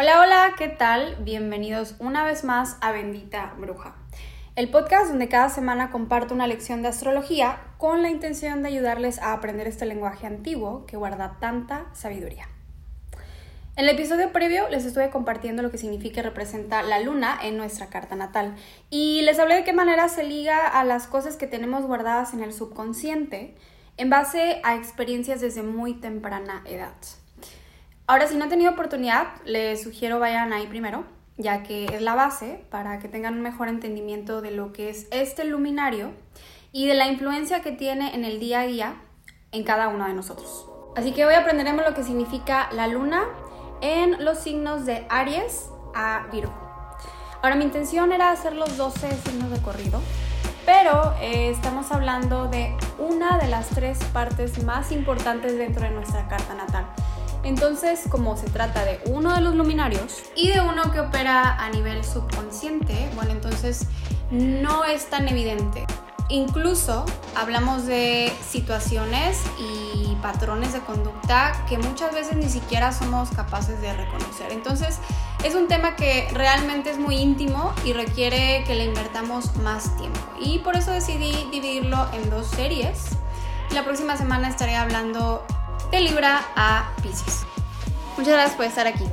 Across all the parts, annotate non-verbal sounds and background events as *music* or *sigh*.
Hola, hola, ¿qué tal? Bienvenidos una vez más a Bendita Bruja, el podcast donde cada semana comparto una lección de astrología con la intención de ayudarles a aprender este lenguaje antiguo que guarda tanta sabiduría. En el episodio previo les estuve compartiendo lo que significa y representa la luna en nuestra carta natal y les hablé de qué manera se liga a las cosas que tenemos guardadas en el subconsciente en base a experiencias desde muy temprana edad. Ahora, si no han tenido oportunidad, les sugiero vayan ahí primero, ya que es la base para que tengan un mejor entendimiento de lo que es este luminario y de la influencia que tiene en el día a día en cada uno de nosotros. Así que hoy aprenderemos lo que significa la luna en los signos de Aries a Virgo. Ahora mi intención era hacer los 12 signos de corrido, pero eh, estamos hablando de una de las tres partes más importantes dentro de nuestra carta natal entonces, como se trata de uno de los luminarios y de uno que opera a nivel subconsciente, bueno, entonces no es tan evidente. Incluso hablamos de situaciones y patrones de conducta que muchas veces ni siquiera somos capaces de reconocer. Entonces, es un tema que realmente es muy íntimo y requiere que le invertamos más tiempo. Y por eso decidí dividirlo en dos series. La próxima semana estaré hablando de Libra a Pisces. Muchas gracias por estar aquí.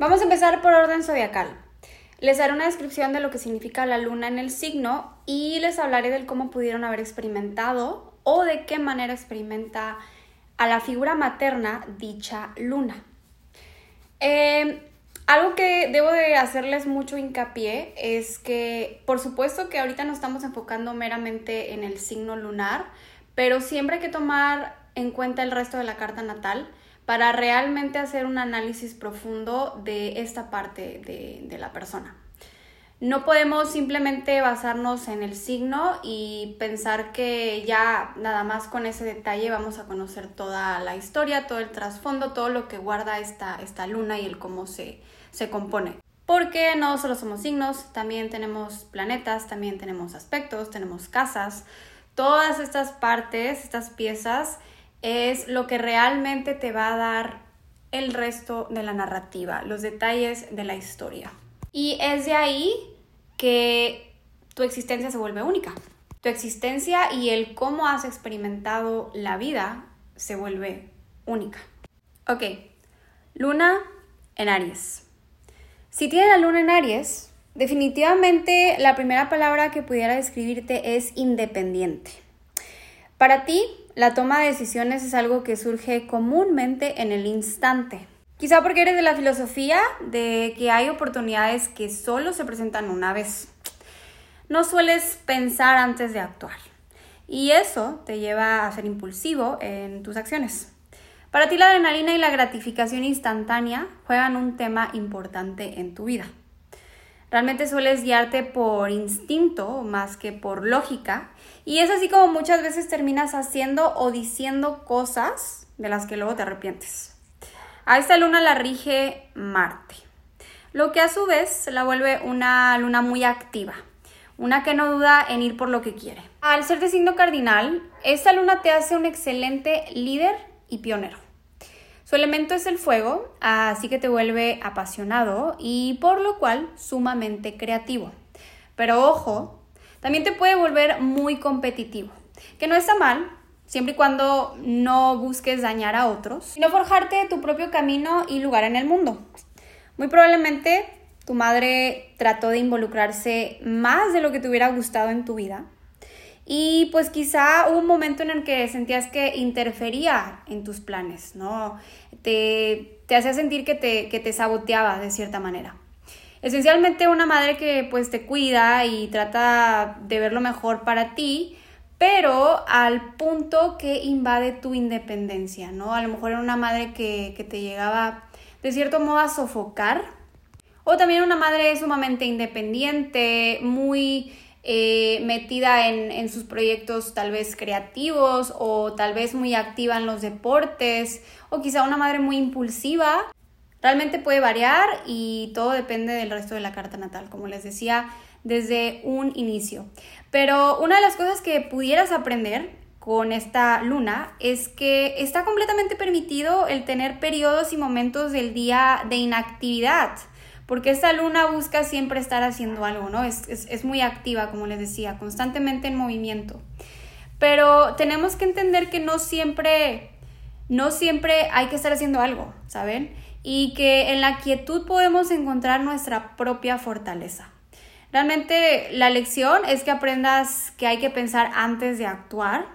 Vamos a empezar por orden zodiacal. Les daré una descripción de lo que significa la luna en el signo y les hablaré del cómo pudieron haber experimentado o de qué manera experimenta a la figura materna dicha luna. Eh, algo que debo de hacerles mucho hincapié es que, por supuesto que ahorita nos estamos enfocando meramente en el signo lunar, pero siempre hay que tomar en cuenta el resto de la carta natal para realmente hacer un análisis profundo de esta parte de, de la persona. No podemos simplemente basarnos en el signo y pensar que ya nada más con ese detalle vamos a conocer toda la historia, todo el trasfondo, todo lo que guarda esta, esta luna y el cómo se, se compone. Porque no solo somos signos, también tenemos planetas, también tenemos aspectos, tenemos casas. Todas estas partes, estas piezas, es lo que realmente te va a dar el resto de la narrativa, los detalles de la historia. Y es de ahí que tu existencia se vuelve única. Tu existencia y el cómo has experimentado la vida se vuelve única. Ok, luna en Aries. Si tienes la luna en Aries, definitivamente la primera palabra que pudiera describirte es independiente. Para ti, la toma de decisiones es algo que surge comúnmente en el instante. Quizá porque eres de la filosofía de que hay oportunidades que solo se presentan una vez. No sueles pensar antes de actuar. Y eso te lleva a ser impulsivo en tus acciones. Para ti la adrenalina y la gratificación instantánea juegan un tema importante en tu vida. Realmente sueles guiarte por instinto más que por lógica y es así como muchas veces terminas haciendo o diciendo cosas de las que luego te arrepientes. A esta luna la rige Marte, lo que a su vez la vuelve una luna muy activa, una que no duda en ir por lo que quiere. Al ser de signo cardinal, esta luna te hace un excelente líder y pionero. Su elemento es el fuego, así que te vuelve apasionado y por lo cual sumamente creativo. Pero ojo, también te puede volver muy competitivo, que no está mal, siempre y cuando no busques dañar a otros, sino forjarte tu propio camino y lugar en el mundo. Muy probablemente tu madre trató de involucrarse más de lo que te hubiera gustado en tu vida y pues quizá hubo un momento en el que sentías que interfería en tus planes, ¿no? Te, te hacía sentir que te, que te saboteaba de cierta manera. Esencialmente una madre que pues te cuida y trata de ver lo mejor para ti, pero al punto que invade tu independencia, ¿no? A lo mejor era una madre que, que te llegaba de cierto modo a sofocar, o también una madre sumamente independiente, muy eh, metida en, sus proyectos tal vez creativos o tal vez muy activa en los deportes o quizá una madre muy impulsiva. Realmente puede variar y todo depende del resto de la carta natal. Como les decía, desde un inicio. Pero una de las cosas que pudieras aprender con esta luna es que está completamente permitido el tener periodos y momentos del día de inactividad, porque esta luna busca siempre estar haciendo algo, ¿no? Es, es muy activa, como les decía, constantemente en movimiento. Pero tenemos que entender que no siempre, no siempre hay que estar haciendo algo, ¿saben? Y que en la quietud podemos encontrar nuestra propia fortaleza. Realmente la lección es que aprendas que hay que pensar antes de actuar,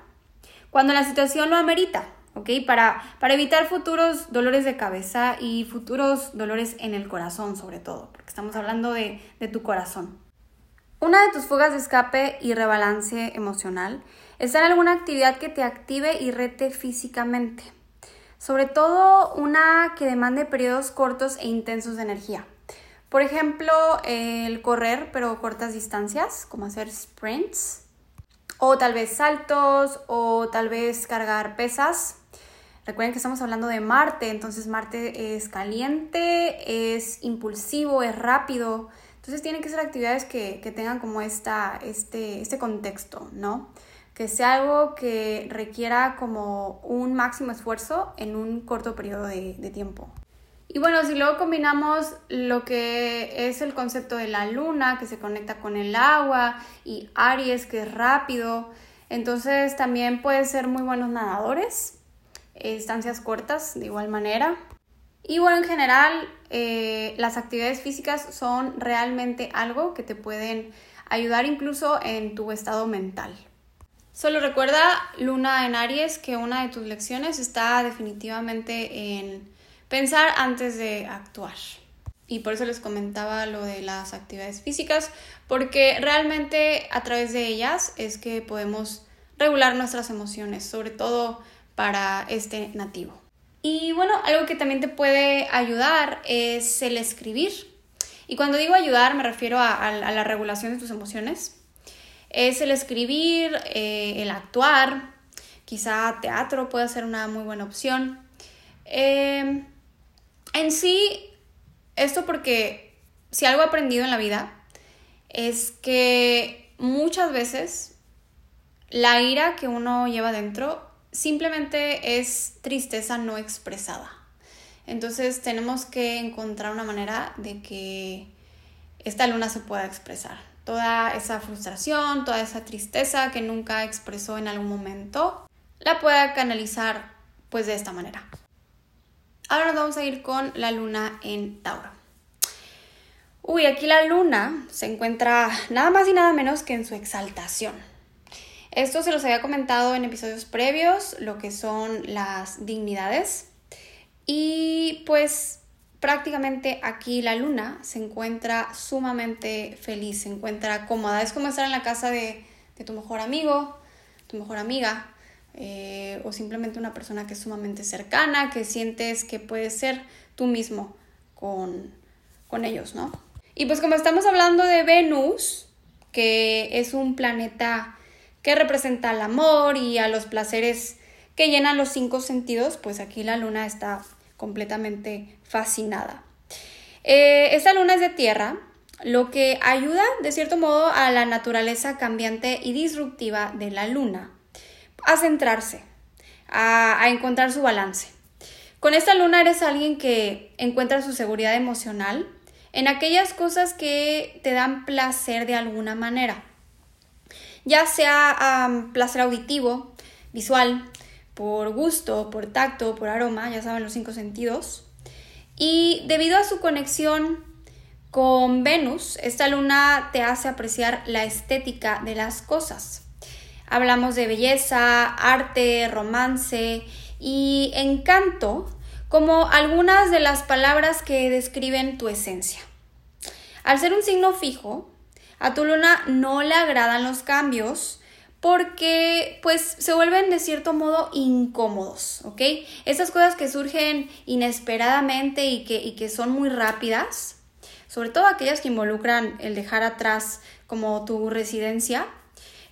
cuando la situación lo amerita, ¿ok? Para, para evitar futuros dolores de cabeza y futuros dolores en el corazón, sobre todo, porque estamos hablando de, de tu corazón. Una de tus fugas de escape y rebalance emocional es en alguna actividad que te active y rete físicamente. Sobre todo una que demande periodos cortos e intensos de energía. Por ejemplo, el correr, pero cortas distancias, como hacer sprints, o tal vez saltos, o tal vez cargar pesas. Recuerden que estamos hablando de Marte, entonces Marte es caliente, es impulsivo, es rápido. Entonces tienen que ser actividades que, tengan como esta, este, este contexto, ¿no? Que sea algo que requiera como un máximo esfuerzo en un corto periodo de, de tiempo. Y bueno, si luego combinamos lo que es el concepto de la luna, que se conecta con el agua, y Aries, que es rápido, entonces también pueden ser muy buenos nadadores, distancias cortas de igual manera. Y bueno, en general, eh, las actividades físicas son realmente algo que te pueden ayudar incluso en tu estado mental. Solo recuerda, Luna en Aries, que una de tus lecciones está definitivamente en pensar antes de actuar. Y por eso les comentaba lo de las actividades físicas, porque realmente a través de ellas es que podemos regular nuestras emociones, sobre todo para este nativo. Y bueno, algo que también te puede ayudar es el escribir. Y cuando digo ayudar me refiero a, la regulación de tus emociones. Es el escribir, eh, el actuar, quizá teatro puede ser una muy buena opción. Eh, en sí, esto porque si algo he aprendido en la vida es que muchas veces la ira que uno lleva dentro simplemente es tristeza no expresada. Entonces tenemos que encontrar una manera de que esta luna se pueda expresar. Toda esa frustración, toda esa tristeza que nunca expresó en algún momento, la pueda canalizar pues de esta manera. Ahora nos vamos a ir con la luna en Tauro. Uy, aquí la luna se encuentra nada más y nada menos que en su exaltación. Esto se los había comentado en episodios previos, lo que son las dignidades. Y pues prácticamente aquí la luna se encuentra sumamente feliz, se encuentra cómoda. Es como estar en la casa de, de tu mejor amigo, tu mejor amiga, eh, o simplemente una persona que es sumamente cercana, que sientes que puedes ser tú mismo con, con ellos, ¿no? Y pues como estamos hablando de Venus, que es un planeta que representa el amor y a los placeres que llenan los cinco sentidos, pues aquí la luna está completamente fascinada. Eh, esta luna es de tierra, lo que ayuda de cierto modo a la naturaleza cambiante y disruptiva de la luna a centrarse, a, encontrar su balance. Con esta luna eres alguien que encuentra su seguridad emocional en aquellas cosas que te dan placer de alguna manera, ya sea placer auditivo, visual, por gusto, por tacto, por aroma, ya saben los cinco sentidos. Y debido a su conexión con Venus, esta luna te hace apreciar la estética de las cosas. Hablamos de belleza, arte, romance y encanto como algunas de las palabras que describen tu esencia. Al ser un signo fijo, a tu luna no le agradan los cambios porque pues se vuelven de cierto modo incómodos, ¿ok? Esas cosas que surgen inesperadamente y que, y que son muy rápidas, sobre todo aquellas que involucran el dejar atrás como tu residencia,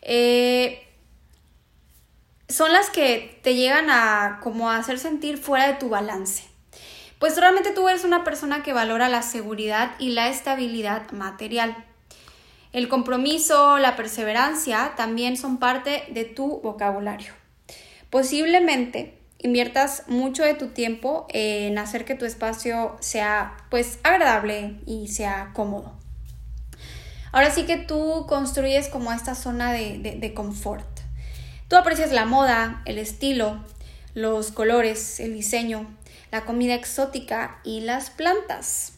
eh, son las que te llegan a como a hacer sentir fuera de tu balance. Pues realmente tú eres una persona que valora la seguridad y la estabilidad material. El compromiso, la perseverancia también son parte de tu vocabulario. Posiblemente inviertas mucho de tu tiempo en hacer que tu espacio sea pues agradable y sea cómodo. Ahora sí que tú construyes como esta zona de, de confort. Tú aprecias la moda, el estilo, los colores, el diseño, la comida exótica y las plantas.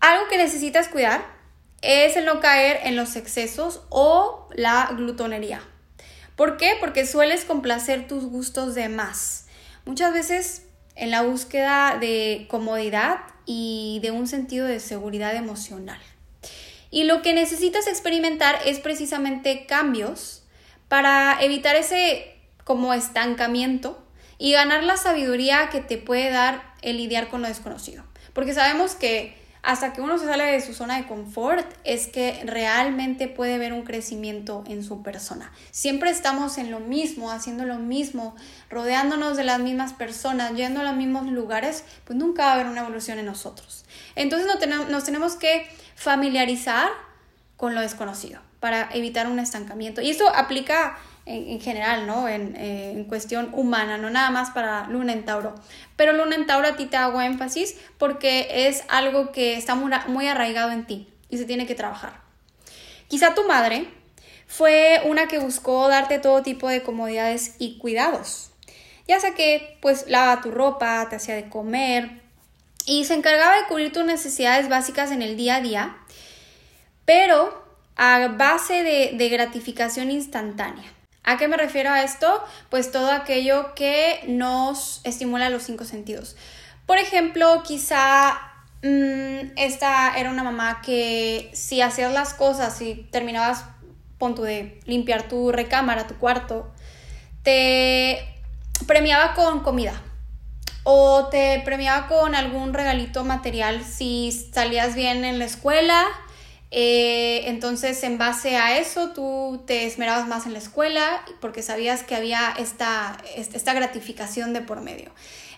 Algo que necesitas cuidar es el no caer en los excesos o la glutonería. ¿Por qué? Porque sueles complacer tus gustos de más. Muchas veces en la búsqueda de comodidad y de un sentido de seguridad emocional. Y lo que necesitas experimentar es precisamente cambios para evitar ese como estancamiento y ganar la sabiduría que te puede dar el lidiar con lo desconocido. Porque sabemos que hasta que uno se sale de su zona de confort es que realmente puede ver un crecimiento en su persona. Siempre estamos en lo mismo, haciendo lo mismo, rodeándonos de las mismas personas, yendo a los mismos lugares, pues nunca va a haber una evolución en nosotros. Entonces nos tenemos que familiarizar con lo desconocido para evitar un estancamiento. Y esto aplica en, general, ¿no? En, eh, en, cuestión humana, no nada más para Luna en Tauro. Pero Luna en Tauro a ti te hago énfasis porque es algo que está muy, arraigado en ti y se tiene que trabajar. Quizá tu madre fue una que buscó darte todo tipo de comodidades y cuidados. Ya sea que pues lava tu ropa, te hacía de comer y se encargaba de cubrir tus necesidades básicas en el día a día, pero a base de gratificación instantánea. ¿A qué me refiero a esto? Pues todo aquello que nos estimula los cinco sentidos. Por ejemplo, quizá mm, esta era una mamá que si hacías las cosas y terminabas, punto de limpiar tu recámara, tu cuarto, te premiaba con comida o te premiaba con algún regalito material si salías bien en la escuela eh, entonces, en base a eso, tú te esmerabas más en la escuela porque sabías que había esta, esta gratificación de por medio.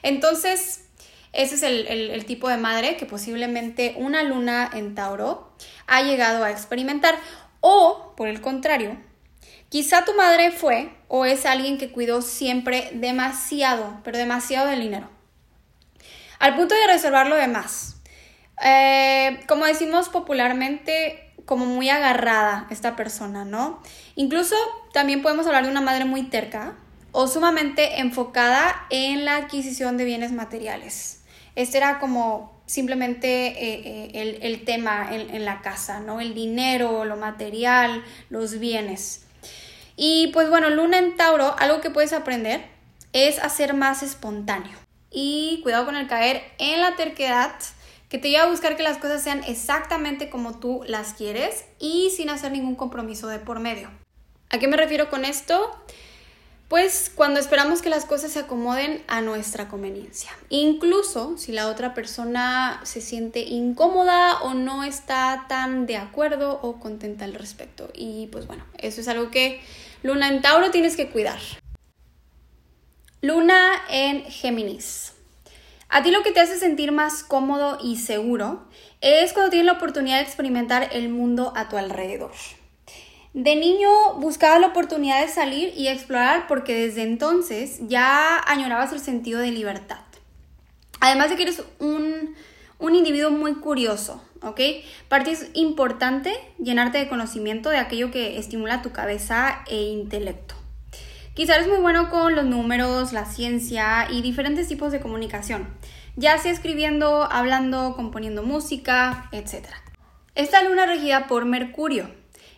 Entonces, ese es el, el, tipo de madre que posiblemente una luna en Tauro ha llegado a experimentar. O, por el contrario, quizá tu madre fue o es alguien que cuidó siempre demasiado, pero demasiado del dinero. Al punto de reservar lo demás eh, como decimos popularmente, como muy agarrada esta persona, ¿no? Incluso también podemos hablar de una madre muy terca o sumamente enfocada en la adquisición de bienes materiales. Este era como simplemente eh, eh, el, tema en, en, la casa, ¿no? El dinero, lo material, los bienes. Y pues bueno, Luna en Tauro, algo que puedes aprender es a ser más espontáneo. Y cuidado con el caer en la terquedad que te lleva a buscar que las cosas sean exactamente como tú las quieres y sin hacer ningún compromiso de por medio. ¿A qué me refiero con esto? Pues cuando esperamos que las cosas se acomoden a nuestra conveniencia. Incluso si la otra persona se siente incómoda o no está tan de acuerdo o contenta al respecto. Y pues bueno, eso es algo que Luna en Tauro tienes que cuidar. Luna en Géminis. A ti lo que te hace sentir más cómodo y seguro es cuando tienes la oportunidad de experimentar el mundo a tu alrededor. De niño buscabas la oportunidad de salir y explorar porque desde entonces ya añorabas el sentido de libertad. Además de que eres un, un individuo muy curioso, ¿ok? Para ti es importante llenarte de conocimiento de aquello que estimula tu cabeza e intelecto. Quizá eres muy bueno con los números, la ciencia y diferentes tipos de comunicación, ya sea escribiendo, hablando, componiendo música, etc. Esta luna regida por Mercurio,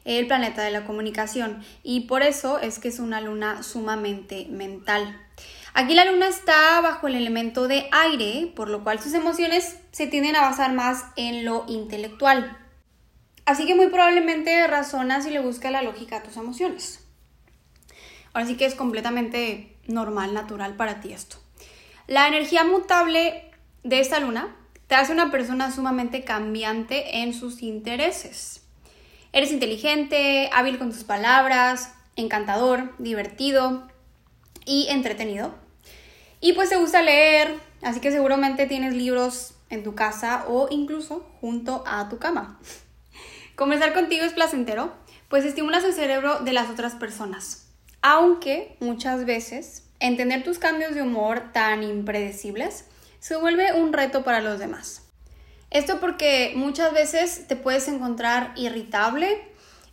el planeta de la comunicación, y por eso es que es una luna sumamente mental. Aquí la luna está bajo el elemento de aire, por lo cual sus emociones se tienden a basar más en lo intelectual. Así que muy probablemente razonas y le busca la lógica a tus emociones. Ahora sí que es completamente normal, natural para ti esto. La energía mutable de esta luna te hace una persona sumamente cambiante en sus intereses. Eres inteligente, hábil con tus palabras, encantador, divertido y entretenido. Y pues te gusta leer, así que seguramente tienes libros en tu casa o incluso junto a tu cama. *laughs* conversar contigo es placentero, pues estimulas el cerebro de las otras personas. Aunque muchas veces entender tus cambios de humor tan impredecibles se vuelve un reto para los demás. Esto porque muchas veces te puedes encontrar irritable,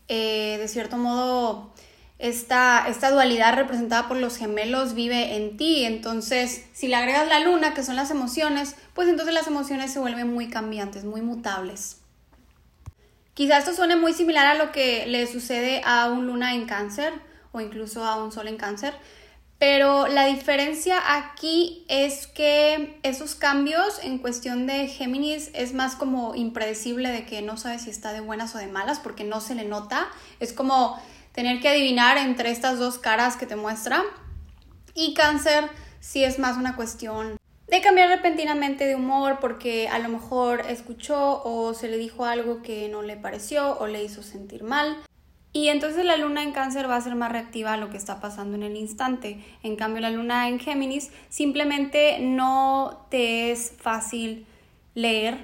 eh, de cierto modo esta, esta dualidad representada por los gemelos vive en ti, entonces si le agregas la luna, que son las emociones, pues entonces las emociones se vuelven muy cambiantes, muy mutables. Quizás esto suene muy similar a lo que le sucede a un luna en cáncer o incluso a un sol en cáncer, pero la diferencia aquí es que esos cambios en cuestión de Géminis es más como impredecible de que no sabe si está de buenas o de malas porque no se le nota. Es como tener que adivinar entre estas dos caras que te muestra. Y cáncer sí es más una cuestión de cambiar repentinamente de humor porque a lo mejor escuchó o se le dijo algo que no le pareció o le hizo sentir mal. Y entonces la luna en cáncer va a ser más reactiva a lo que está pasando en el instante. En cambio la luna en Géminis simplemente no te es fácil leer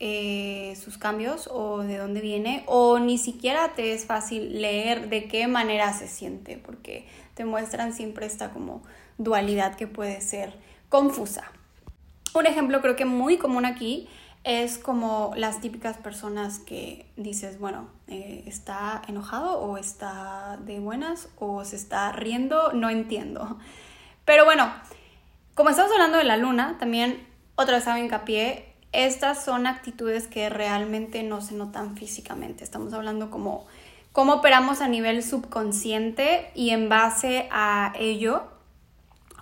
eh, sus cambios o de dónde viene o ni siquiera te es fácil leer de qué manera se siente porque te muestran siempre esta como dualidad que puede ser confusa. Un ejemplo creo que muy común aquí es como las típicas personas que dices, bueno, eh, está enojado o está de buenas o se está riendo, no entiendo. Pero bueno, como estamos hablando de la luna, también otra vez hago hincapié estas son actitudes que realmente no se notan físicamente. Estamos hablando como cómo operamos a nivel subconsciente y en base a ello,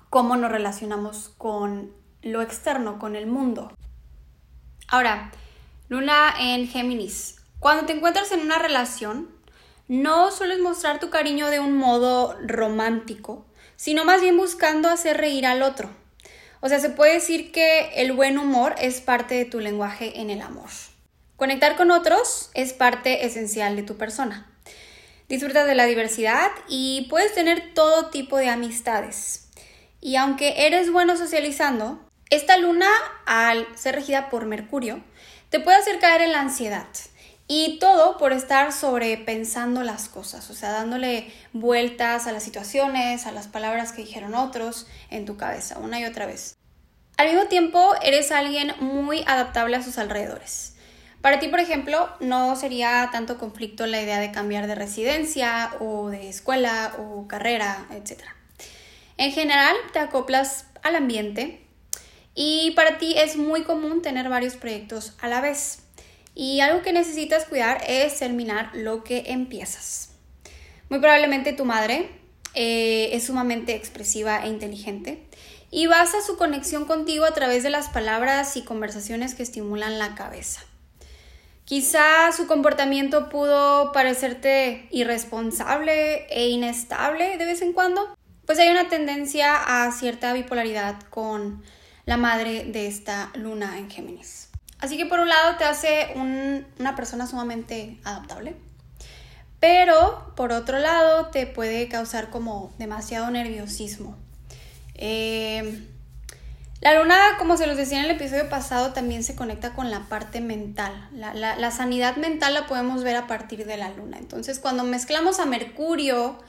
cómo nos relacionamos con lo externo, con el mundo. Ahora, Luna en Géminis. Cuando te encuentras en una relación, no sueles mostrar tu cariño de un modo romántico, sino más bien buscando hacer reír al otro. O sea, se puede decir que el buen humor es parte de tu lenguaje en el amor. Conectar con otros es parte esencial de tu persona. Disfrutas de la diversidad y puedes tener todo tipo de amistades. Y aunque eres bueno socializando, esta luna, al ser regida por Mercurio, te puede hacer caer en la ansiedad. Y todo por estar sobrepensando las cosas, o sea, dándole vueltas a las situaciones, a las palabras que dijeron otros en tu cabeza, una y otra vez. Al mismo tiempo, eres alguien muy adaptable a sus alrededores. Para ti, por ejemplo, no sería tanto conflicto la idea de cambiar de residencia o de escuela o carrera, etc. En general, te acoplas al ambiente y para ti es muy común tener varios proyectos a la vez. Y algo que necesitas cuidar es terminar lo que empiezas. Muy probablemente tu madre eh, es sumamente expresiva e inteligente y basa su conexión contigo a través de las palabras y conversaciones que estimulan la cabeza. Quizá su comportamiento pudo parecerte irresponsable e inestable de vez en cuando, pues hay una tendencia a cierta bipolaridad con la madre de esta luna en Géminis. Así que por un lado te hace una persona sumamente adaptable, pero por otro lado te puede causar como demasiado nerviosismo. Eh, la luna, como se los decía en el episodio pasado, también se conecta con la parte mental. La, la sanidad mental la podemos ver a partir de la luna. Entonces, cuando mezclamos a Mercurio,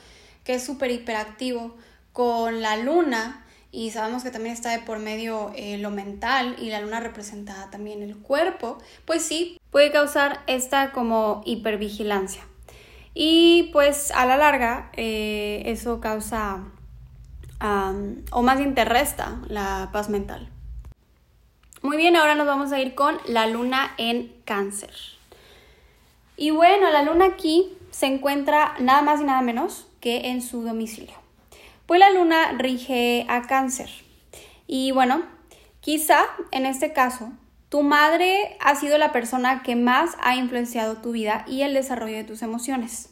que es súper hiperactivo, con la luna, y sabemos que también está de por medio eh, lo mental y la luna representa también el cuerpo, pues sí, puede causar esta como hipervigilancia. Y pues a la larga eh, eso causa, o más bien la paz mental. Muy bien, ahora nos vamos a ir con la luna en cáncer. Y bueno, la luna aquí se encuentra nada más y nada menos que en su domicilio. Pues la luna rige a cáncer. Y bueno, quizá en este caso, tu madre ha sido la persona que más ha influenciado tu vida y el desarrollo de tus emociones,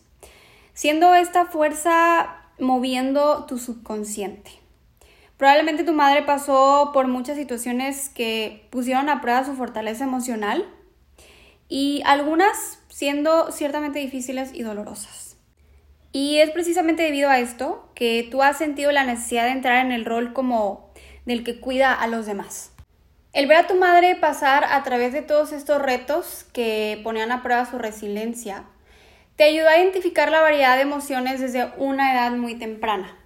siendo esta fuerza moviendo tu subconsciente. Probablemente tu madre pasó por muchas situaciones que pusieron a prueba su fortaleza emocional y algunas siendo ciertamente difíciles y dolorosas. Y es precisamente debido a esto que tú has sentido la necesidad de entrar en el rol como del que cuida a los demás. El ver a tu madre pasar a través de todos estos retos que ponían a prueba su resiliencia, te ayudó a identificar la variedad de emociones desde una edad muy temprana.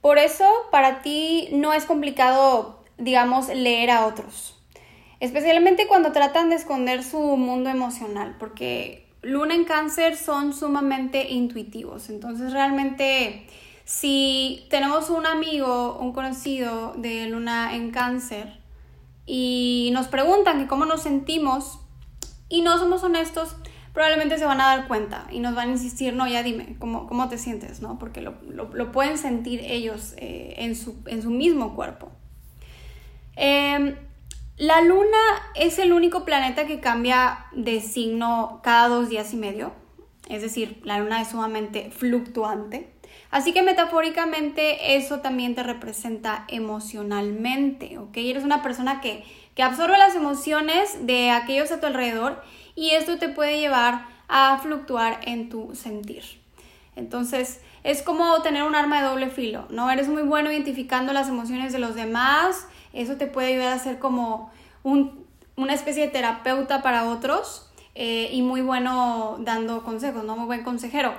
Por eso, para ti no es complicado, digamos, leer a otros, especialmente cuando tratan de esconder su mundo emocional, porque Luna en cáncer son sumamente intuitivos, entonces realmente si tenemos un amigo, un conocido de Luna en cáncer, y nos preguntan que cómo nos sentimos y no somos honestos, probablemente se van a dar cuenta y nos van a insistir, no, ya dime, ¿cómo, cómo te sientes? ¿no? Porque lo, lo, pueden sentir ellos eh, en, su, en, su, mismo cuerpo. Em, la luna es el único planeta que cambia de signo cada dos días y medio. Es decir, la luna es sumamente fluctuante. Así que metafóricamente eso también te representa emocionalmente, ¿ok? Eres una persona que, absorbe las emociones de aquellos a tu alrededor y esto te puede llevar a fluctuar en tu sentir. Entonces, es como tener un arma de doble filo, ¿no? Eres muy bueno identificando las emociones de los demás, eso te puede ayudar a ser como una especie de terapeuta para otros eh, y muy bueno dando consejos, ¿no? Muy buen consejero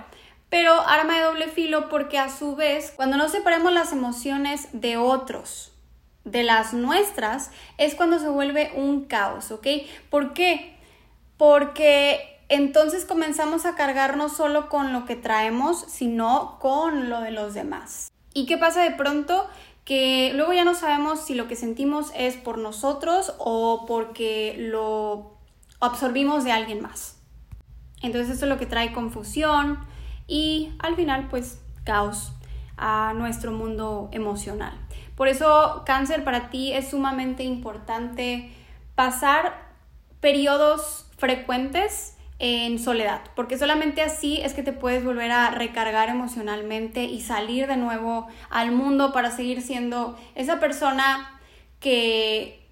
pero arma de doble filo porque a su vez, cuando no separemos las emociones de otros, de las nuestras, es cuando se vuelve un caos, ¿ok? ¿Por qué? Porque entonces comenzamos a cargar no solo con lo que traemos, sino con lo de los demás. ¿Y qué pasa de pronto? Que luego ya no sabemos si lo que sentimos es por nosotros o porque lo absorbimos de alguien más. Entonces eso es lo que trae confusión, y al final pues caos a nuestro mundo emocional. Por eso cáncer para ti es sumamente importante pasar periodos frecuentes en soledad, porque solamente así es que te puedes volver a recargar emocionalmente y salir de nuevo al mundo para seguir siendo esa persona que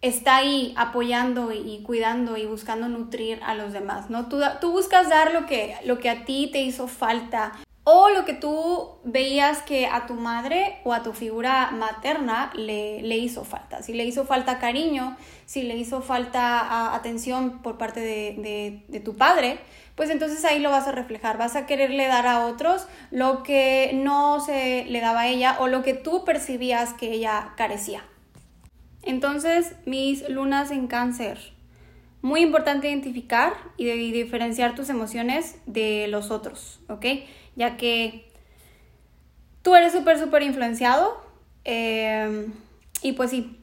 está ahí apoyando y cuidando y buscando nutrir a los demás, ¿no? Tú, tú buscas dar lo que, lo que a ti te hizo falta o lo que tú veías que a tu madre o a tu figura materna le, le hizo falta. Si le hizo falta cariño, si le hizo falta atención por parte de, de tu padre, pues entonces ahí lo vas a reflejar. Vas a quererle dar a otros lo que no se le daba a ella o lo que tú percibías que ella carecía. Entonces, mis lunas en cáncer. Muy importante identificar y, diferenciar tus emociones de los otros, ¿ok? Ya que tú eres súper, súper influenciado. Em, y pues sí,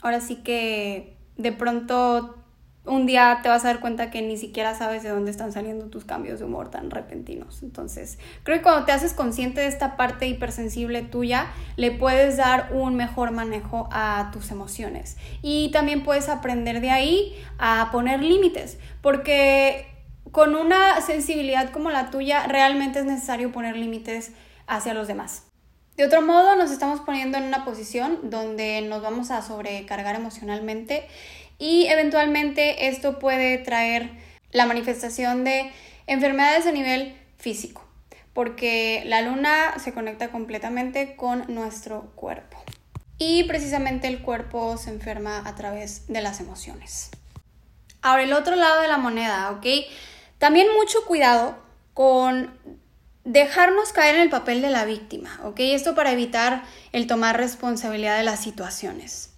ahora sí que de pronto un día te vas a dar cuenta que ni siquiera sabes de dónde están saliendo tus cambios de humor tan repentinos. Entonces, creo que cuando te haces consciente de esta parte hipersensible tuya, le puedes dar un mejor manejo a tus emociones. Y también puedes aprender de ahí a poner límites, porque con una sensibilidad como la tuya, realmente es necesario poner límites hacia los demás. De otro modo, nos estamos poniendo en una posición donde nos vamos a sobrecargar emocionalmente y eventualmente esto puede traer la manifestación de enfermedades a nivel físico, porque la luna se conecta completamente con nuestro cuerpo. Y precisamente el cuerpo se enferma a través de las emociones. Ahora, el otro lado de la moneda, ¿ok? También mucho cuidado con dejarnos caer en el papel de la víctima, ¿ok? Esto para evitar el tomar responsabilidad de las situaciones.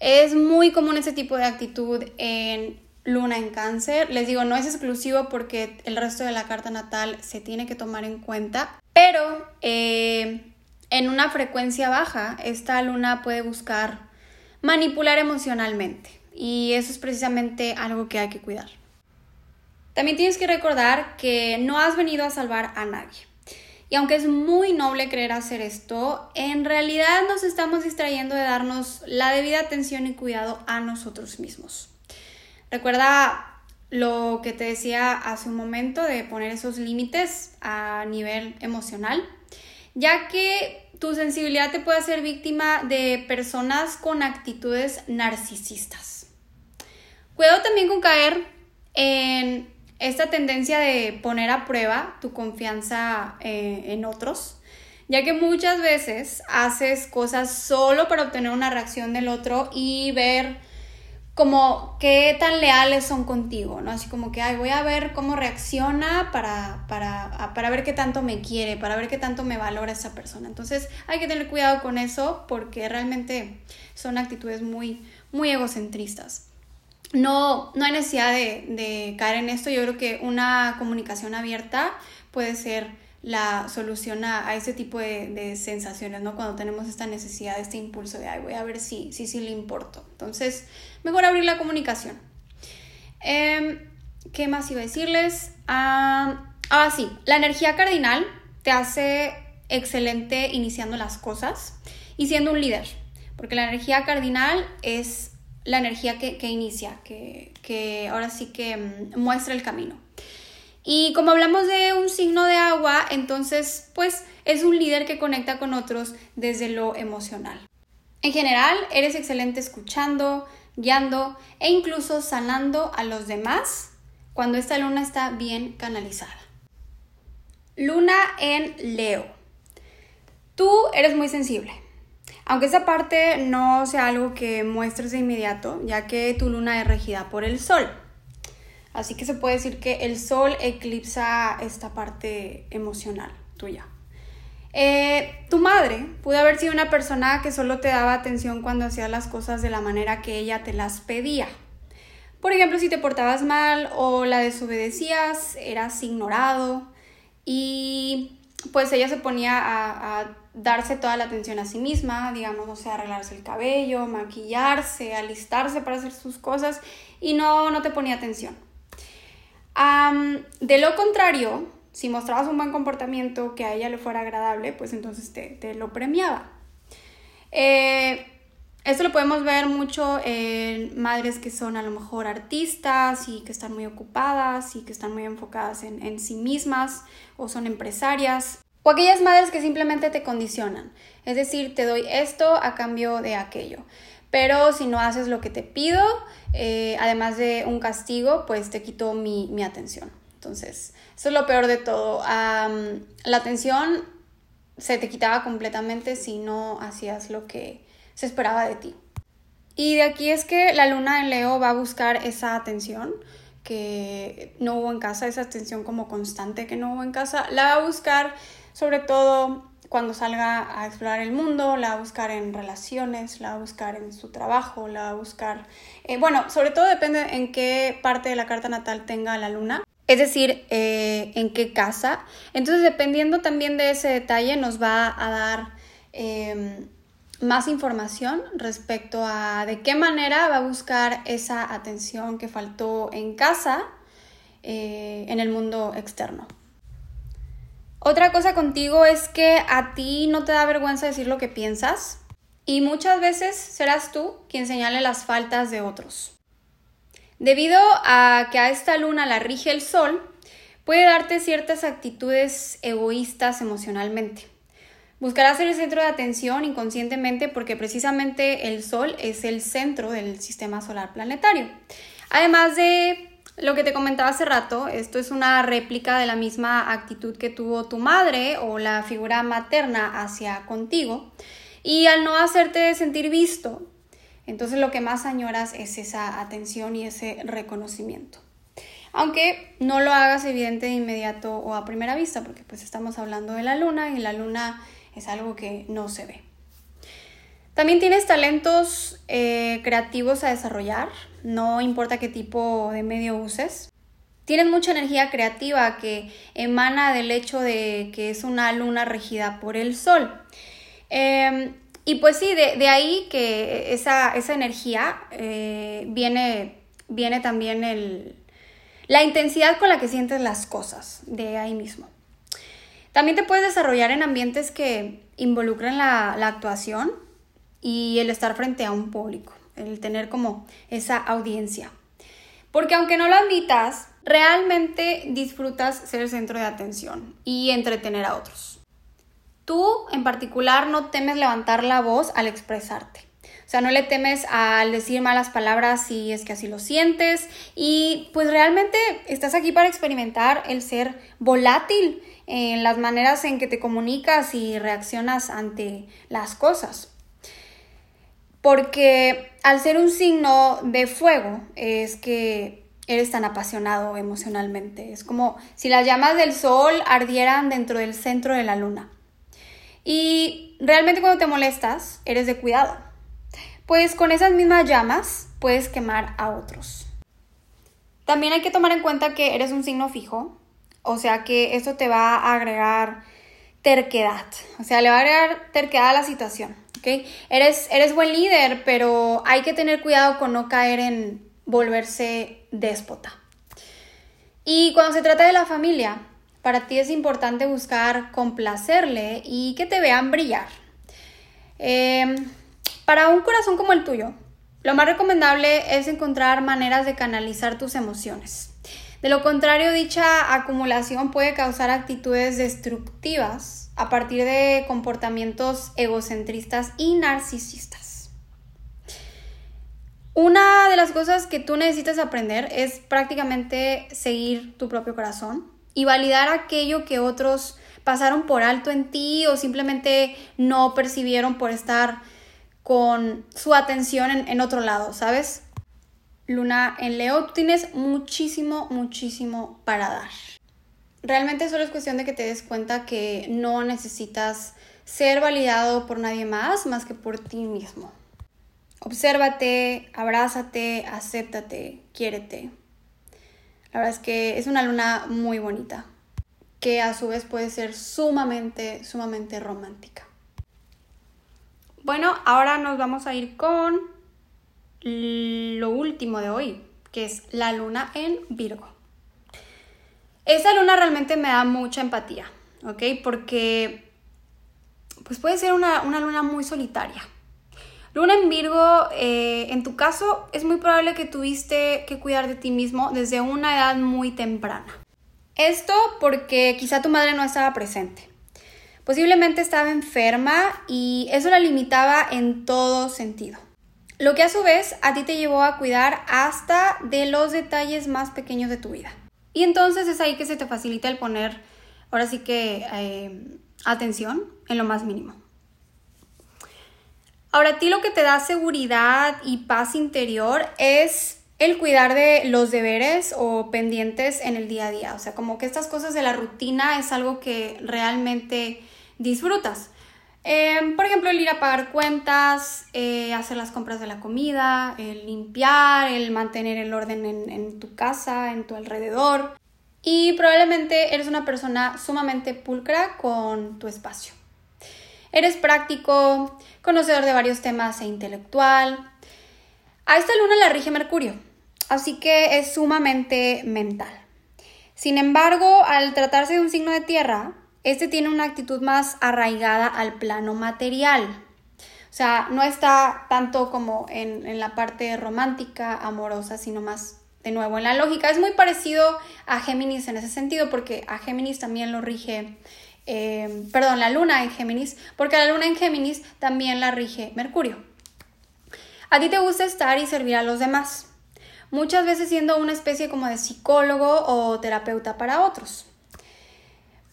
Es muy común ese tipo de actitud en luna en cáncer. Les digo, no es exclusivo porque el resto de la carta natal se tiene que tomar en cuenta, pero eh, en una frecuencia baja, esta luna puede buscar manipular emocionalmente y eso es precisamente algo que hay que cuidar. También tienes que recordar que no has venido a salvar a nadie. Y aunque es muy noble creer hacer esto, en realidad nos estamos distrayendo de darnos la debida atención y cuidado a nosotros mismos. Recuerda lo que te decía hace un momento de poner esos límites a nivel emocional, ya que tu sensibilidad te puede hacer víctima de personas con actitudes narcisistas. Cuidado también con caer en esta tendencia de poner a prueba tu confianza eh, en otros, ya que muchas veces haces cosas solo para obtener una reacción del otro y ver como qué tan leales son contigo, ¿no? Así como que, ay, voy a ver cómo reacciona para, para, para ver qué tanto me quiere, para ver qué tanto me valora esa persona. Entonces hay que tener cuidado con eso porque realmente son actitudes muy, muy egocentristas. No, no hay necesidad de, de caer en esto. Yo creo que una comunicación abierta puede ser la solución a, ese tipo de, sensaciones, ¿no? Cuando tenemos esta necesidad, este impulso de, ay, voy a ver si sí, sí, le importo. Entonces, mejor abrir la comunicación. Em, ¿Qué más iba a decirles? ah, ah sí, la energía cardinal te hace excelente iniciando las cosas y siendo un líder, porque la energía cardinal es la energía que, inicia, que, que ahora sí que mm, muestra el camino. Y como hablamos de un signo de agua, entonces pues es un líder que conecta con otros desde lo emocional. En general, eres excelente escuchando, guiando e incluso sanando a los demás cuando esta luna está bien canalizada. Luna en Leo. Tú eres muy sensible. Aunque esa parte no sea algo que muestres de inmediato, ya que tu luna es regida por el sol. Así que se puede decir que el sol eclipsa esta parte emocional tuya. Eh, tu madre pudo haber sido una persona que solo te daba atención cuando hacías las cosas de la manera que ella te las pedía. Por ejemplo, si te portabas mal o la desobedecías, eras ignorado y pues ella se ponía a, a darse toda la atención a sí misma, digamos, no sé, arreglarse el cabello, maquillarse, alistarse para hacer sus cosas y no, no te ponía atención de lo contrario, si mostrabas un buen comportamiento que a ella le fuera agradable, pues entonces te, lo premiaba. Eh, esto lo podemos ver mucho en madres que son a lo mejor artistas y que están muy ocupadas y que están muy enfocadas en, en sí mismas o son empresarias. O aquellas madres que simplemente te condicionan. Es decir, te doy esto a cambio de aquello. Pero si no haces lo que te pido, eh, además de un castigo, pues te quito mi, atención. Entonces, eso es lo peor de todo. la atención se te quitaba completamente si no hacías lo que se esperaba de ti. Y de aquí es que la luna en Leo va a buscar esa atención que no hubo en casa, esa atención como constante que no hubo en casa, la va a buscar sobre todo cuando salga a explorar el mundo, la va a buscar en relaciones, la va a buscar en su trabajo, la va a buscar, eh, bueno, sobre todo depende en qué parte de la carta natal tenga la luna, es decir, eh, en qué casa. Entonces, dependiendo también de ese detalle, nos va a dar em, más información respecto a de qué manera va a buscar esa atención que faltó en casa eh, en el mundo externo. Otra cosa contigo es que a ti no te da vergüenza decir lo que piensas y muchas veces serás tú quien señale las faltas de otros. Debido a que a esta luna la rige el sol, puede darte ciertas actitudes egoístas emocionalmente. Buscarás ser el centro de atención inconscientemente porque precisamente el sol es el centro del sistema solar planetario. Además de lo que te comentaba hace rato, esto es una réplica de la misma actitud que tuvo tu madre o la figura materna hacia contigo. Y al no hacerte sentir visto, entonces lo que más añoras es esa atención y ese reconocimiento. Aunque no lo hagas evidente de inmediato o a primera vista, porque pues estamos hablando de la luna y la luna es algo que no se ve. También tienes talentos eh, creativos a desarrollar, no importa qué tipo de medio uses. Tienes mucha energía creativa que emana del hecho de que es una luna regida por el sol. Em, y pues sí, de, ahí que esa, energía eh, viene, viene también el, la intensidad con la que sientes las cosas, de ahí mismo. También te puedes desarrollar en ambientes que involucran la actuación, y el estar frente a un público, el tener como esa audiencia. Porque aunque no lo admitas, realmente disfrutas ser centro de atención y entretener a otros. Tú en particular no temes levantar la voz al expresarte. O sea, no le temes al decir malas palabras si es que así lo sientes. Y pues realmente estás aquí para experimentar el ser volátil en las maneras en que te comunicas y reaccionas ante las cosas. Porque al ser un signo de fuego es que eres tan apasionado emocionalmente. Es como si las llamas del sol ardieran dentro del centro de la luna. Y realmente cuando te molestas, eres de cuidado pues con esas mismas llamas puedes quemar a otros. También hay que tomar en cuenta que eres un signo fijo, o sea que eso te va a agregar terquedad, o sea, le va a agregar terquedad a la situación, Eres, eres buen líder, pero hay que tener cuidado con no caer en volverse déspota. Y cuando se trata de la familia, para ti es importante buscar complacerle y que te vean brillar. Eh, para un corazón como el tuyo, lo más recomendable es encontrar maneras de canalizar tus emociones. De lo contrario, dicha acumulación puede causar actitudes destructivas a partir de comportamientos egocentristas y narcisistas. Una de las cosas que tú necesitas aprender es prácticamente seguir tu propio corazón y validar aquello que otros pasaron por alto en ti o simplemente no percibieron por estar con su atención en, otro lado, ¿sabes? Luna en Leo, tú tienes muchísimo, muchísimo para dar. Realmente solo es cuestión de que te des cuenta que no necesitas ser validado por nadie más más que por ti mismo. Obsérvate, abrázate, acéptate, quiérete. La verdad es que es una luna muy bonita, que a su vez puede ser sumamente, sumamente romántica. Bueno, ahora nos vamos a ir con lo último de hoy, que es la luna en Virgo. Esta luna realmente me da mucha empatía, ¿ok? Porque pues puede ser una, luna muy solitaria. Luna en Virgo, eh, en tu caso, es muy probable que tuviste que cuidar de ti mismo desde una edad muy temprana. Esto porque quizá tu madre no estaba presente. Posiblemente estaba enferma y eso la limitaba en todo sentido. Lo que a su vez a ti te llevó a cuidar hasta de los detalles más pequeños de tu vida. Y entonces es ahí que se te facilita el poner, ahora sí que, eh, atención en lo más mínimo. Ahora a ti lo que te da seguridad y paz interior es el cuidar de los deberes o pendientes en el día a día. O sea, como que estas cosas de la rutina es algo que realmente disfrutas. Em, por ejemplo, el ir a pagar cuentas, eh, hacer las compras de la comida, el limpiar, el mantener el orden en, en tu casa, en tu alrededor. Y probablemente eres una persona sumamente pulcra con tu espacio. Eres práctico, conocedor de varios temas e intelectual. A esta luna la rige Mercurio, así que es sumamente mental. Sin embargo, al tratarse de un signo de tierra, este tiene una actitud más arraigada al plano material. O sea, no está tanto como en, la parte romántica, amorosa, sino más de nuevo en la lógica. Es muy parecido a Géminis en ese sentido, porque a Géminis también lo rige, eh, perdón, la luna en Géminis, porque la luna en Géminis también la rige Mercurio. A ti te gusta estar y servir a los demás, muchas veces siendo una especie como de psicólogo o terapeuta para otros.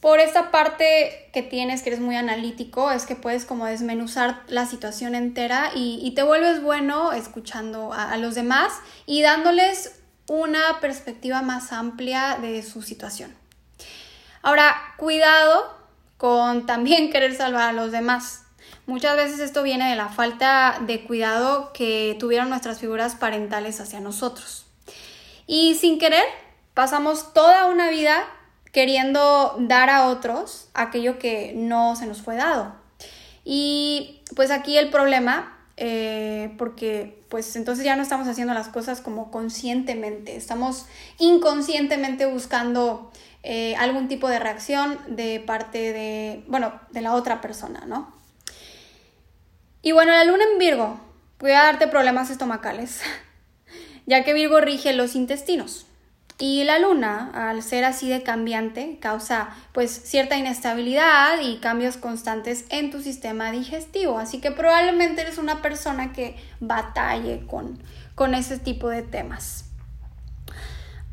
Por esta parte que tienes, que eres muy analítico, es que puedes como desmenuzar la situación entera y, te vuelves bueno escuchando a, los demás y dándoles una perspectiva más amplia de su situación. Ahora, cuidado con también *laughs* querer salvar a los demás. Muchas veces esto viene de la falta de cuidado que tuvieron nuestras figuras parentales hacia nosotros. Y sin querer, pasamos toda una vida queriendo dar a otros aquello que no se nos fue dado. Y pues aquí el problema, eh, porque pues entonces ya no estamos haciendo las cosas como conscientemente, estamos inconscientemente buscando eh, algún tipo de reacción de parte de, bueno, de la otra persona, ¿no? Y bueno, la luna en Virgo puede darte problemas estomacales, *laughs* ya que Virgo rige los intestinos. Y la luna, al ser así de cambiante, causa pues cierta inestabilidad y cambios constantes en tu sistema digestivo. Así que probablemente eres una persona que batalle con, con ese tipo de temas.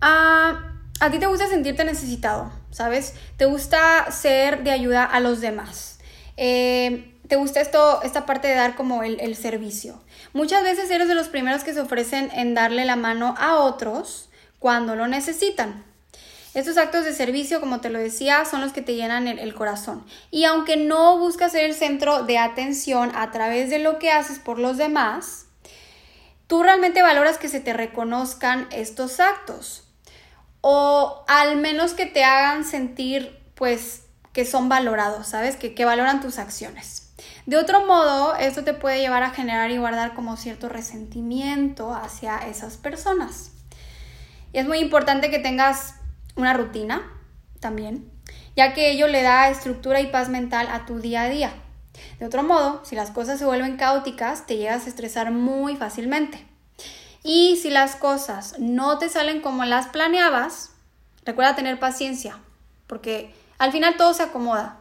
Ah, a ti te gusta sentirte necesitado, ¿sabes? Te gusta ser de ayuda a los demás. Eh, te gusta esto, esta parte de dar como el, el servicio. Muchas veces eres de los primeros que se ofrecen en darle la mano a otros cuando lo necesitan. Estos actos de servicio, como te lo decía, son los que te llenan el, corazón. Y aunque no buscas ser el centro de atención a través de lo que haces por los demás, tú realmente valoras que se te reconozcan estos actos. O al menos que te hagan sentir, pues, que son valorados, ¿sabes? Que, que valoran tus acciones. De otro modo, esto te puede llevar a generar y guardar como cierto resentimiento hacia esas personas. Es muy importante que tengas una rutina también, ya que ello le da estructura y paz mental a tu día a día. De otro modo, si las cosas se vuelven caóticas, te llegas a estresar muy fácilmente. Y si las cosas no te salen como las planeabas, recuerda tener paciencia, porque al final todo se acomoda.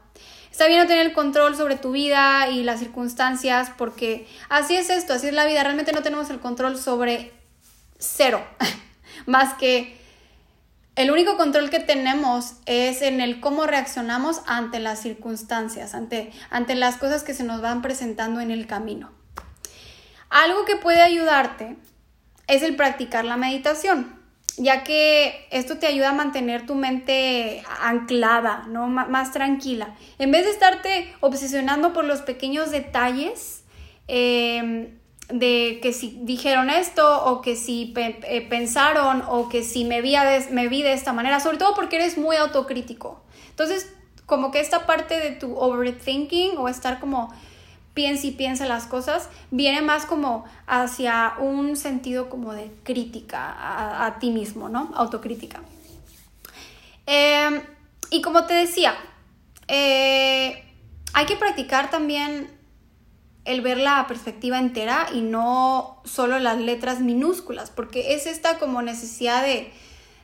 Está bien no tener el control sobre tu vida y las circunstancias, porque así es esto, así es la vida. Realmente no tenemos el control sobre cero. *laughs* más que el único control que tenemos es en el cómo reaccionamos ante las circunstancias, ante, ante las cosas que se nos van presentando en el camino. Algo que puede ayudarte es el practicar la meditación, ya que esto te ayuda a mantener tu mente anclada, ¿no? más tranquila. En vez de estarte obsesionando por los pequeños detalles, eh, de que si dijeron esto o que si eh, pensaron o que si me vi, me vi de esta manera, sobre todo porque eres muy autocrítico. Entonces, como que esta parte de tu overthinking o estar como piensa y piensa las cosas, viene más como hacia un sentido como de crítica a, ti mismo, ¿no? Autocrítica. Em, y como te decía, eh, hay que practicar también el ver la perspectiva entera y no solo las letras minúsculas, porque es esta como necesidad de,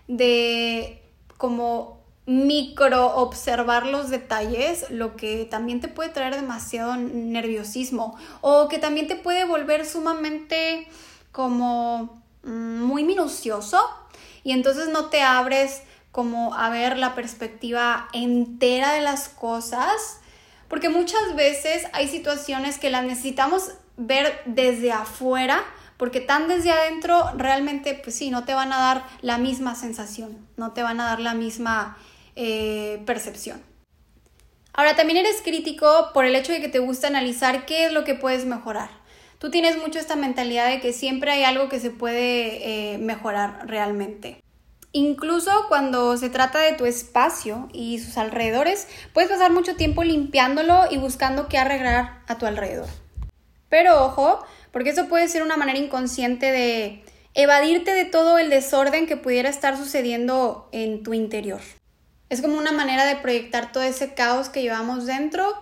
de como micro observar los detalles, lo que también te puede traer demasiado nerviosismo o que también te puede volver sumamente como mm, muy minucioso y entonces no te abres como a ver la perspectiva entera de las cosas porque muchas veces hay situaciones que las necesitamos ver desde afuera, porque tan desde adentro realmente, pues sí, no te van a dar la misma sensación, no te van a dar la misma eh, percepción. Ahora, también eres crítico por el hecho de que te gusta analizar qué es lo que puedes mejorar. Tú tienes mucho esta mentalidad de que siempre hay algo que se puede eh, mejorar realmente. Incluso cuando se trata de tu espacio y sus alrededores, puedes pasar mucho tiempo limpiándolo y buscando qué arreglar a tu alrededor. Pero ojo, porque eso puede ser una manera inconsciente de evadirte de todo el desorden que pudiera estar sucediendo en tu interior. Es como una manera de proyectar todo ese caos que llevamos dentro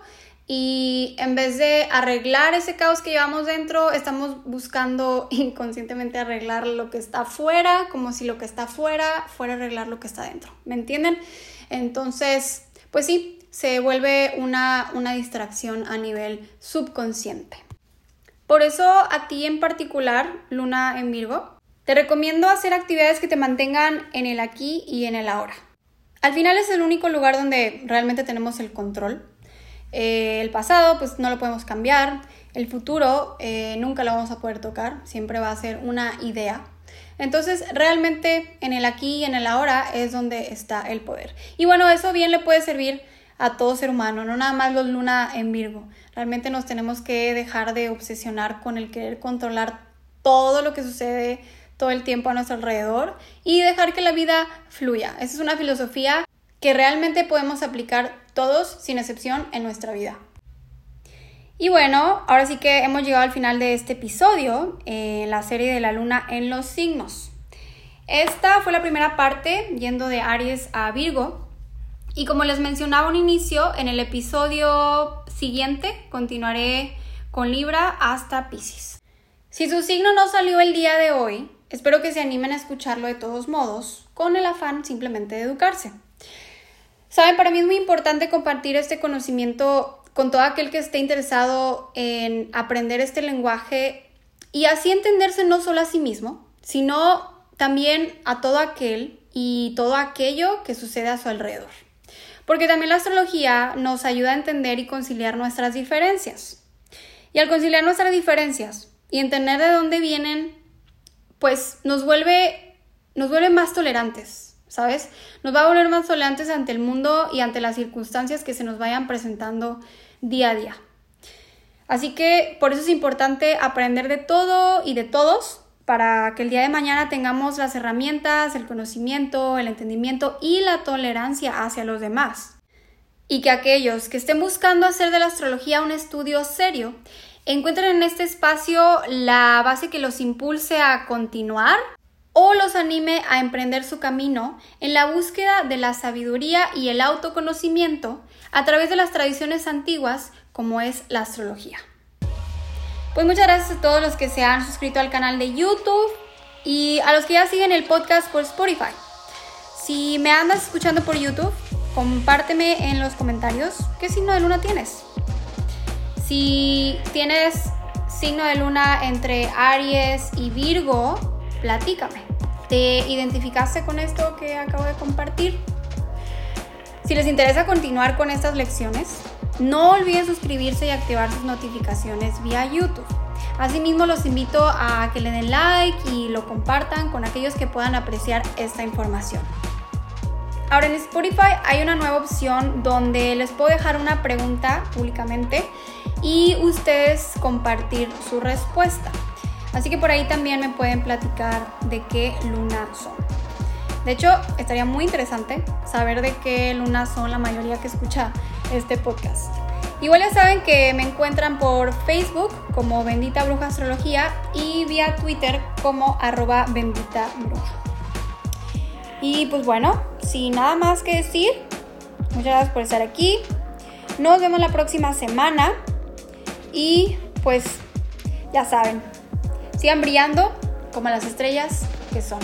y en vez de arreglar ese caos que llevamos dentro, estamos buscando *laughs* inconscientemente arreglar lo que está afuera, como si lo que está afuera fuera arreglar lo que está dentro. ¿Me entienden? Entonces, pues sí, se vuelve una, una distracción a nivel subconsciente. Por eso a ti en particular, Luna en Virgo, te recomiendo hacer actividades que te mantengan en el aquí y en el ahora. Al final es el único lugar donde realmente tenemos el control eh, el pasado pues no lo podemos cambiar, el futuro eh, nunca lo vamos a poder tocar, siempre va a ser una idea. Entonces realmente en el aquí y en el ahora es donde está el poder. Y bueno, eso bien le puede servir a todo ser humano, no nada más los luna en Virgo. Realmente nos tenemos que dejar de obsesionar con el querer controlar todo lo que sucede todo el tiempo a nuestro alrededor y dejar que la vida fluya. Esa es una filosofía que realmente podemos aplicar todos sin excepción en nuestra vida. Y bueno, ahora sí que hemos llegado al final de este episodio en la serie de la luna en los signos. Esta fue la primera parte yendo de Aries a Virgo. Y como les mencionaba un inicio, en el episodio siguiente continuaré con Libra hasta Pisces. Si su signo no salió el día de hoy, Espero que se animen a escucharlo de todos modos, con el afán simplemente de educarse. Saben, para mí es muy importante compartir este conocimiento con todo aquel que esté interesado en aprender este lenguaje y así entenderse no solo a sí mismo, sino también a todo aquel y todo aquello que sucede a su alrededor. Porque también la astrología nos ayuda a entender y conciliar nuestras diferencias. Y al conciliar nuestras diferencias y entender de dónde vienen, pues nos vuelve, nos vuelve más tolerantes, ¿sabes? Nos va a volver más tolerantes ante el mundo y ante las circunstancias que se nos vayan presentando día a día. Así que por eso es importante aprender de todo y de todos para que el día de mañana tengamos las herramientas, el conocimiento, el entendimiento y la tolerancia hacia los demás. Y que aquellos que estén buscando hacer de la astrología un estudio serio encuentren en este espacio la base que los impulse a continuar o los anime a emprender su camino en la búsqueda de la sabiduría y el autoconocimiento a través de las tradiciones antiguas como es la astrología. Pues muchas gracias a todos los que se han suscrito al canal de YouTube y a los que ya siguen el podcast por Spotify. Si me andas escuchando por YouTube, compárteme en los comentarios qué signo de luna tienes. Si tienes signo de luna entre Aries y Virgo, platícame. ¿Te identificaste con esto que acabo de compartir? Si les interesa continuar con estas lecciones, no olviden suscribirse y activar sus notificaciones vía YouTube. Asimismo, los invito a que le den like y lo compartan con aquellos que puedan apreciar esta información. Ahora en Spotify hay una nueva opción donde les puedo dejar una pregunta públicamente y ustedes compartir su respuesta. Así que por ahí también me pueden platicar de qué luna son. De hecho, estaría muy interesante saber de qué luna son la mayoría que escucha este podcast. Igual ya saben que me encuentran por Facebook como Bendita Bruja Astrología y vía Twitter como arroba bendita bruja. Y pues bueno, sin nada más que decir, muchas gracias por estar aquí. Nos vemos la próxima semana y pues ya saben, sigan brillando como las estrellas que son.